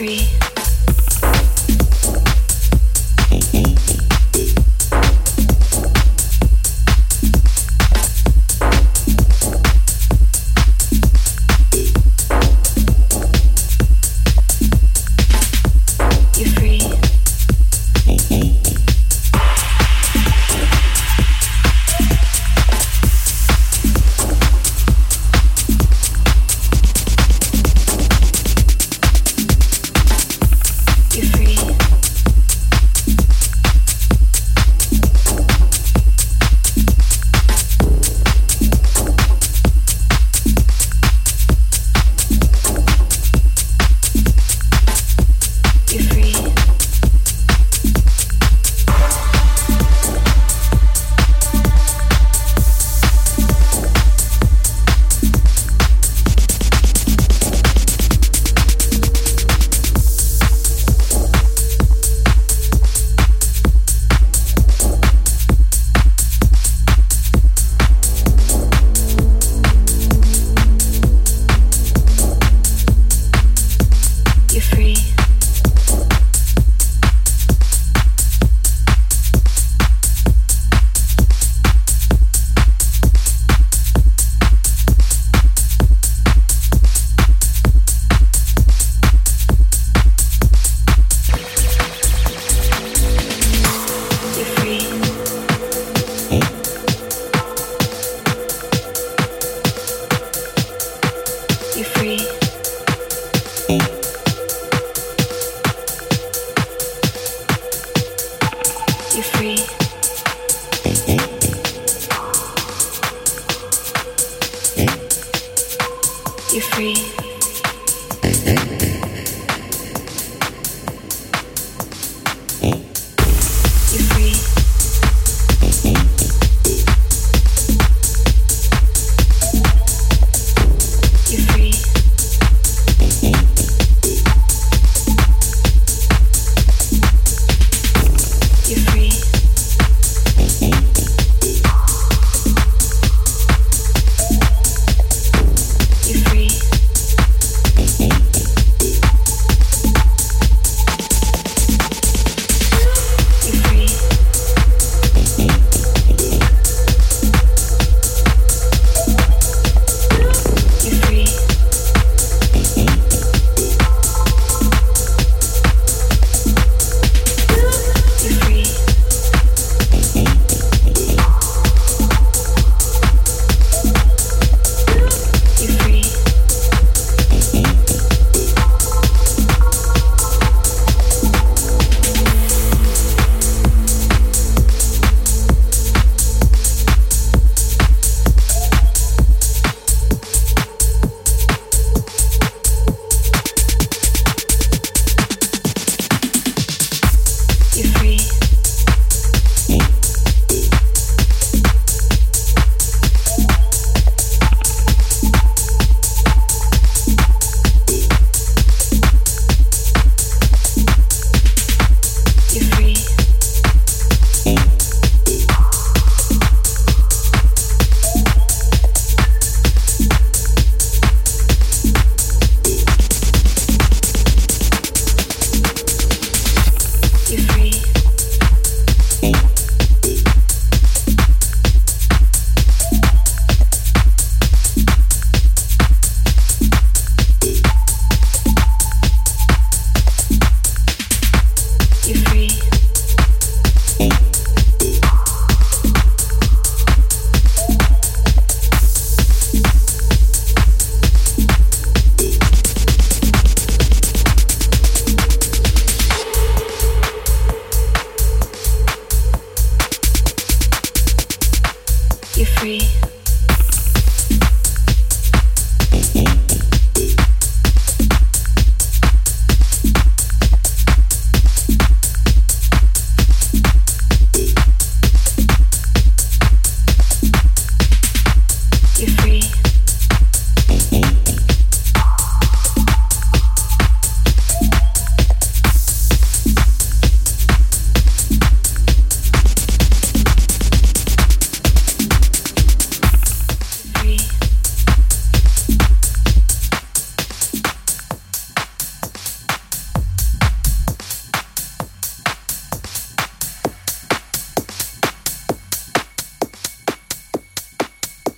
free.